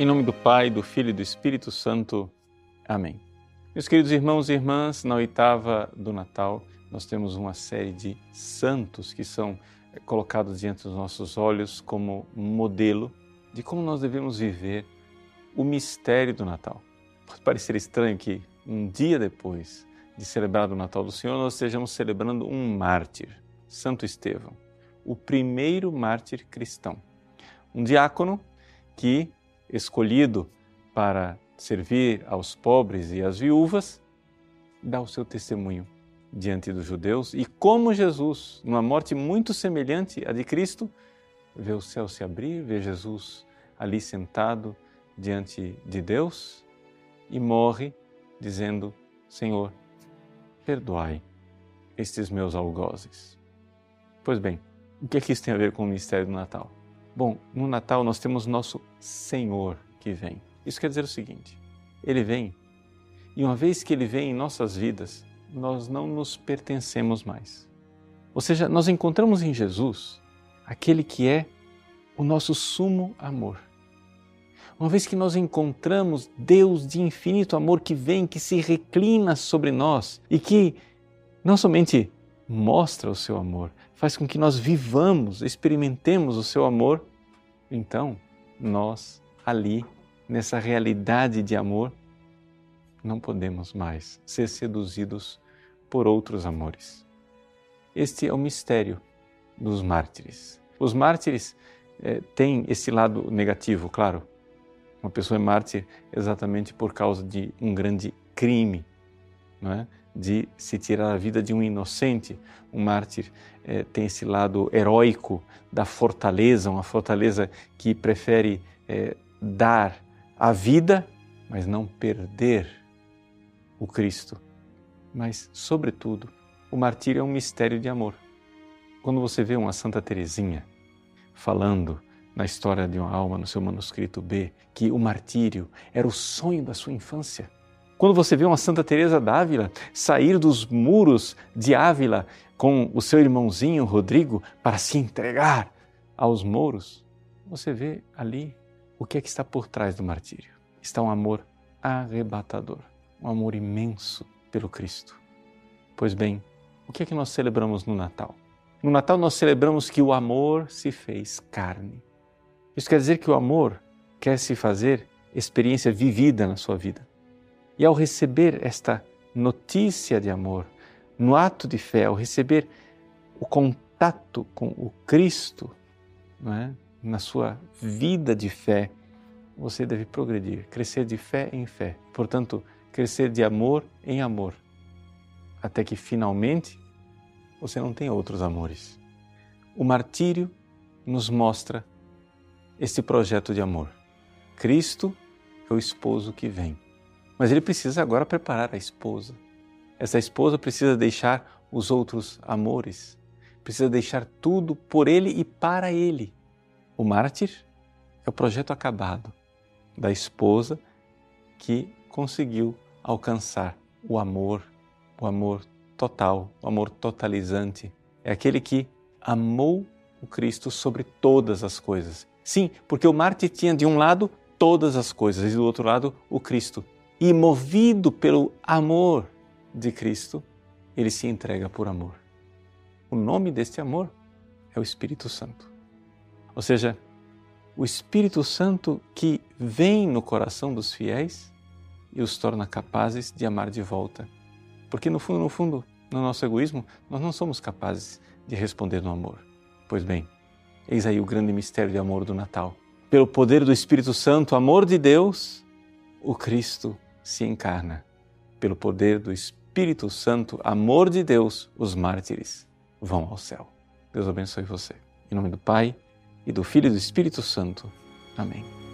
Em nome do Pai, do Filho e do Espírito Santo. Amém. Meus queridos irmãos e irmãs, na oitava do Natal, nós temos uma série de santos que são eh, colocados diante dos nossos olhos como modelo de como nós devemos viver o mistério do Natal. Pode parecer estranho que um dia depois de celebrar o Natal do Senhor, nós estejamos celebrando um mártir, Santo Estevão, o primeiro mártir cristão. Um diácono que escolhido para servir aos pobres e às viúvas, dá o seu testemunho diante dos judeus e como Jesus, numa morte muito semelhante à de Cristo, vê o céu se abrir, vê Jesus ali sentado diante de Deus e morre dizendo: Senhor, perdoai estes meus algozes. Pois bem, o que é que isso tem a ver com o mistério do Natal? Bom, no Natal nós temos nosso Senhor que vem. Isso quer dizer o seguinte: Ele vem e uma vez que Ele vem em nossas vidas, nós não nos pertencemos mais. Ou seja, nós encontramos em Jesus aquele que é o nosso sumo amor. Uma vez que nós encontramos Deus de infinito amor que vem, que se reclina sobre nós e que não somente mostra o seu amor, faz com que nós vivamos, experimentemos o seu amor, então nós ali, nessa realidade de amor, não podemos mais ser seduzidos por outros amores. Este é o mistério dos mártires. Os mártires eh, têm esse lado negativo, claro. Uma pessoa é mártir exatamente por causa de um grande crime, é? de se tirar a vida de um inocente. Um mártir é, tem esse lado heróico da fortaleza, uma fortaleza que prefere é, dar a vida, mas não perder o Cristo. Mas, sobretudo, o martírio é um mistério de amor. Quando você vê uma Santa Teresinha falando na história de uma alma no seu manuscrito B que o martírio era o sonho da sua infância, quando você vê uma Santa Teresa d'Ávila sair dos muros de Ávila com o seu irmãozinho Rodrigo para se entregar aos mouros, você vê ali o que é que está por trás do martírio. Está um amor arrebatador, um amor imenso pelo Cristo. Pois bem, o que é que nós celebramos no Natal? No Natal nós celebramos que o amor se fez carne. Isso quer dizer que o amor quer se fazer experiência vivida na sua vida. E ao receber esta notícia de amor, no ato de fé, ao receber o contato com o Cristo, é? na sua vida de fé, você deve progredir, crescer de fé em fé. Portanto, crescer de amor em amor, até que finalmente você não tenha outros amores. O martírio nos mostra este projeto de amor. Cristo é o esposo que vem. Mas ele precisa agora preparar a esposa. Essa esposa precisa deixar os outros amores, precisa deixar tudo por ele e para ele. O mártir é o projeto acabado da esposa que conseguiu alcançar o amor, o amor total, o amor totalizante. É aquele que amou o Cristo sobre todas as coisas. Sim, porque o mártir tinha de um lado todas as coisas e do outro lado o Cristo e movido pelo amor de Cristo, ele se entrega por amor. O nome deste amor é o Espírito Santo. Ou seja, o Espírito Santo que vem no coração dos fiéis e os torna capazes de amar de volta. Porque no fundo, no fundo, no nosso egoísmo, nós não somos capazes de responder no amor. Pois bem, eis aí o grande mistério de amor do Natal. Pelo poder do Espírito Santo, amor de Deus, o Cristo se encarna. Pelo poder do Espírito Santo, amor de Deus, os mártires vão ao céu. Deus abençoe você. Em nome do Pai, e do Filho e do Espírito Santo. Amém.